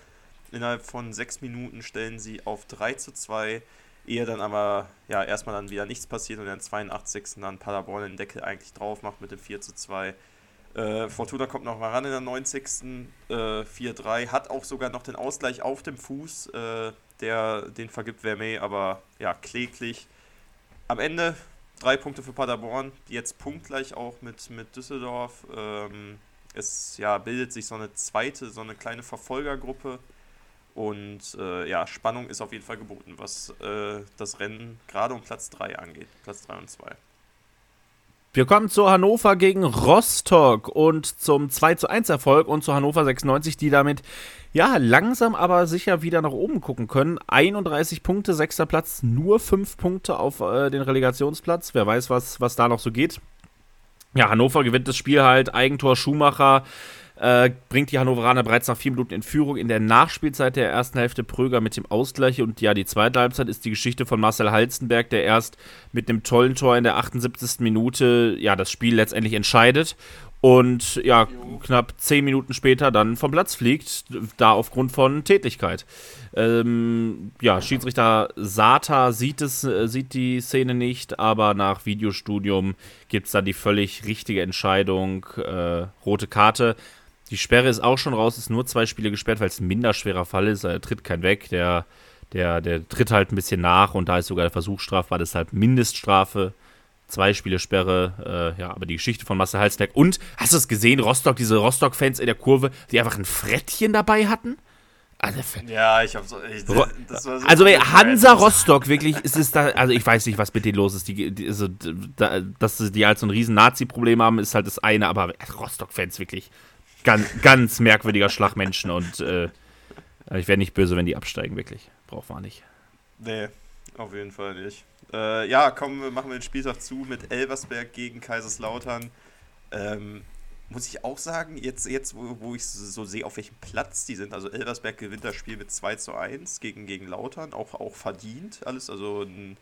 Innerhalb von 6 Minuten stellen sie auf 3 zu 2, ehe dann aber ja erstmal dann wieder nichts passiert und der 82. dann Paderborn den Deckel eigentlich drauf macht mit dem 4 zu 2. Äh, Fortuna kommt noch mal ran in der 90. Äh, 4-3, hat auch sogar noch den Ausgleich auf dem Fuß, äh, der den vergibt Vermey, aber ja, kläglich. Am Ende drei Punkte für Paderborn, jetzt punktgleich auch mit, mit Düsseldorf. Ähm, es ja, bildet sich so eine zweite, so eine kleine Verfolgergruppe. Und äh, ja, Spannung ist auf jeden Fall geboten, was äh, das Rennen gerade um Platz 3 angeht. Platz 3 und 2.
Wir kommen zu Hannover gegen Rostock und zum 2 zu 1 Erfolg und zu Hannover 96, die damit ja langsam aber sicher wieder nach oben gucken können. 31 Punkte, sechster Platz, nur 5 Punkte auf äh, den Relegationsplatz. Wer weiß, was, was da noch so geht. Ja, Hannover gewinnt das Spiel halt, Eigentor Schumacher äh, bringt die Hannoveraner bereits nach vier Minuten in Führung. In der Nachspielzeit der ersten Hälfte Pröger mit dem Ausgleich. Und ja, die zweite Halbzeit ist die Geschichte von Marcel Halzenberg, der erst mit einem tollen Tor in der 78. Minute ja das Spiel letztendlich entscheidet. Und ja, knapp zehn Minuten später dann vom Platz fliegt, da aufgrund von Tätigkeit. Ähm, ja, Schiedsrichter Sata sieht, es, äh, sieht die Szene nicht, aber nach Videostudium gibt es da die völlig richtige Entscheidung. Äh, rote Karte. Die Sperre ist auch schon raus, ist nur zwei Spiele gesperrt, weil es ein minderschwerer Fall ist. Er tritt kein weg, der, der, der tritt halt ein bisschen nach und da ist sogar der Versuch strafbar, deshalb Mindeststrafe. Zwei Spiele Sperre, äh, ja, aber die Geschichte von Marcel Halsberg. Und, hast du es gesehen, Rostock, diese Rostock-Fans in der Kurve, die einfach ein Frettchen dabei hatten?
Also, ja, ich habe so, ich, so.
Also Hansa Rostock wirklich ist es da, also ich weiß nicht, was mit denen los ist. Die, die also, da, dass die halt so ein riesen Nazi-Problem haben, ist halt das eine, aber Rostock-Fans wirklich ganz, ganz merkwürdiger Schlagmenschen und äh, ich wäre nicht böse, wenn die absteigen, wirklich. Braucht man nicht.
Nee, auf jeden Fall nicht. Äh, ja, kommen machen wir den Spieltag zu mit Elversberg gegen Kaiserslautern. Ähm, muss ich auch sagen, jetzt, jetzt wo, wo ich so sehe, auf welchem Platz die sind. Also Elversberg gewinnt das Spiel mit 2 zu 1 gegen, gegen Lautern, auch, auch verdient alles. Also ein,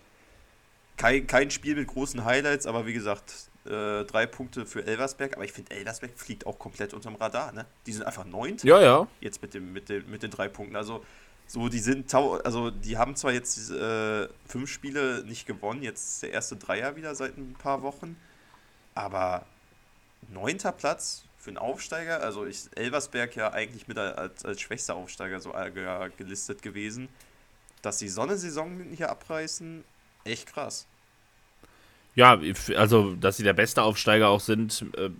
kein, kein Spiel mit großen Highlights, aber wie gesagt, äh, drei Punkte für Elversberg. Aber ich finde, Elversberg fliegt auch komplett unterm Radar. Ne? Die sind einfach neunt.
Ja, ja.
Jetzt mit, dem, mit, dem, mit den drei Punkten. Also so, die sind, also die haben zwar jetzt äh, fünf Spiele nicht gewonnen, jetzt der erste Dreier wieder seit ein paar Wochen, aber neunter Platz für einen Aufsteiger, also ich, Elversberg ja eigentlich mit als, als schwächster Aufsteiger so äh, gelistet gewesen, dass die Sonnensaison hier abreißen, echt krass.
Ja, also, dass sie der beste Aufsteiger auch sind, äh,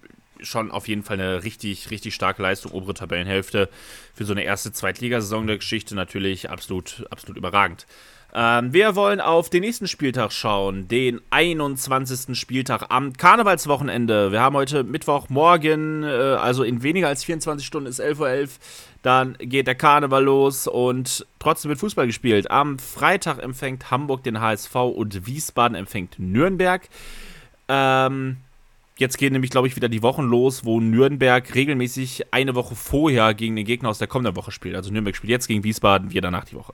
schon auf jeden Fall eine richtig, richtig starke Leistung, obere Tabellenhälfte. Für so eine erste Zweitligasaison der Geschichte natürlich absolut, absolut überragend. Ähm, wir wollen auf den nächsten Spieltag schauen, den 21. Spieltag am Karnevalswochenende. Wir haben heute Mittwochmorgen, äh, also in weniger als 24 Stunden ist 11.11 Uhr. .11. Dann geht der Karneval los und trotzdem wird Fußball gespielt. Am Freitag empfängt Hamburg den HSV und Wiesbaden empfängt Nürnberg. Ähm, Jetzt gehen nämlich, glaube ich, wieder die Wochen los, wo Nürnberg regelmäßig eine Woche vorher gegen den Gegner aus der kommenden Woche spielt. Also Nürnberg spielt jetzt gegen Wiesbaden, wir danach die Woche.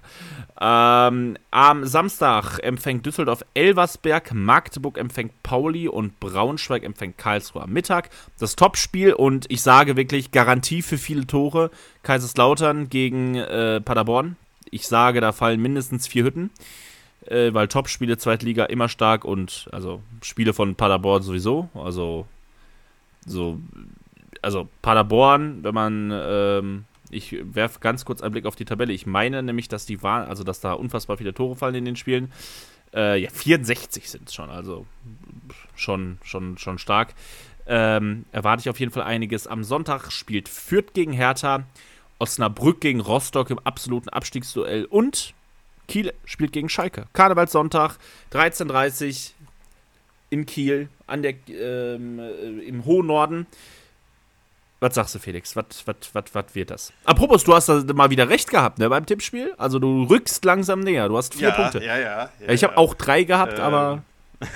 Ähm, am Samstag empfängt Düsseldorf Elversberg, Magdeburg empfängt Pauli und Braunschweig empfängt Karlsruhe am Mittag. Das Topspiel und ich sage wirklich Garantie für viele Tore. Kaiserslautern gegen äh, Paderborn. Ich sage, da fallen mindestens vier Hütten äh, weil Top-Spiele Zweitliga immer stark und also Spiele von Paderborn sowieso. Also so, also Paderborn, wenn man, ähm, ich werfe ganz kurz einen Blick auf die Tabelle. Ich meine nämlich, dass die waren, also dass da unfassbar viele Tore fallen in den Spielen. Äh, ja, 64 sind es schon, also schon, schon, schon stark. Ähm, erwarte ich auf jeden Fall einiges. Am Sonntag spielt Fürth gegen Hertha, Osnabrück gegen Rostock im absoluten Abstiegsduell und Kiel spielt gegen Schalke. Karnevalssonntag, 13.30 Uhr in Kiel, an der, ähm, äh, im hohen Norden. Was sagst du, Felix? Was, was, was, was wird das? Apropos, du hast da mal wieder recht gehabt, ne, beim Tippspiel. Also du rückst langsam näher. Du hast vier
ja,
Punkte.
Ja, ja. ja
ich habe
ja.
auch drei gehabt,
Ähm.
aber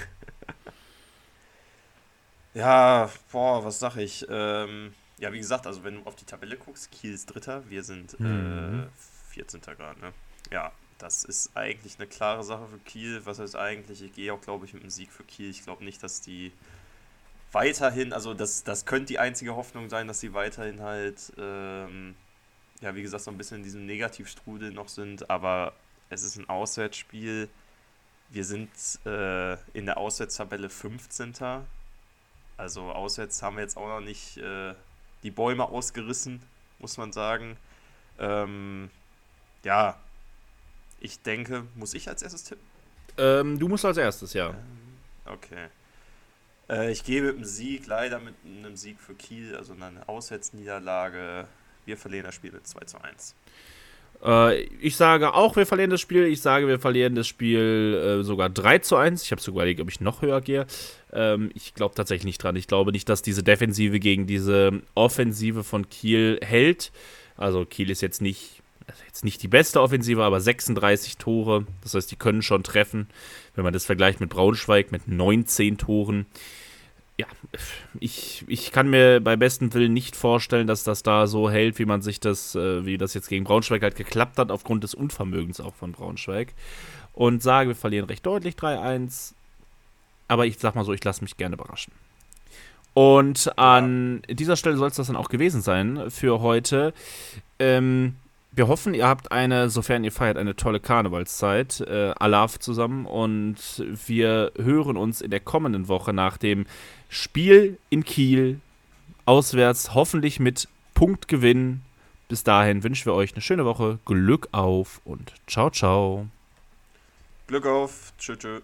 Ja, boah, was sag ich? Ähm, ja, wie gesagt, also wenn du auf die Tabelle guckst, Kiel ist Dritter, wir sind
Mhm.
äh, 14. Grad, ne? Ja, das ist eigentlich eine klare Sache für Kiel. Was heißt eigentlich? Ich gehe auch, glaube ich, mit einem Sieg für Kiel. Ich glaube nicht, dass die weiterhin, also das, das könnte die einzige Hoffnung sein, dass sie weiterhin halt, ähm, ja, wie gesagt, so ein bisschen in diesem Negativstrudel noch sind, aber es ist ein Auswärtsspiel. Wir sind äh, in der Auswärtstabelle 15. Also auswärts haben wir jetzt auch noch nicht äh, die Bäume ausgerissen, muss man sagen. Ähm, ja, ich denke, muss ich als erstes tippen?
ähm, du musst als erstes, ja.
Okay. Äh, ich gehe mit einem Sieg, leider mit einem Sieg für Kiel, also eine Auswärtsniederlage. Wir verlieren das Spiel mit 2 zu 1.
Äh, ich sage auch, wir verlieren das Spiel. Ich sage, wir verlieren das Spiel äh, sogar 3 zu 1. Ich habe sogar überlegt, ob ich noch höher gehe. Ähm, ich glaube tatsächlich nicht dran. Ich glaube nicht, dass diese Defensive gegen diese Offensive von Kiel hält. Also Kiel ist jetzt nicht, also jetzt nicht die beste Offensive, aber 36 Tore. Das heißt, die können schon treffen. Wenn man das vergleicht mit Braunschweig mit 19 Toren. Ja, ich, ich kann mir bei bestem Willen nicht vorstellen, dass das da so hält, wie man sich das, äh, wie das jetzt gegen Braunschweig halt geklappt hat, aufgrund des Unvermögens auch von Braunschweig. Und sage, wir verlieren recht deutlich 3-1. Aber ich sag mal so, ich lasse mich gerne überraschen. Und an dieser Stelle soll es das dann auch gewesen sein für heute. Ähm, wir hoffen, ihr habt eine, sofern ihr feiert, eine tolle Karnevalszeit, äh, Alaf zusammen. Und wir hören uns in der kommenden Woche nach dem Spiel in Kiel auswärts, hoffentlich mit Punktgewinn. Bis dahin wünschen wir euch eine schöne Woche, Glück auf und ciao, ciao.
Glück auf. Tschö, tschö.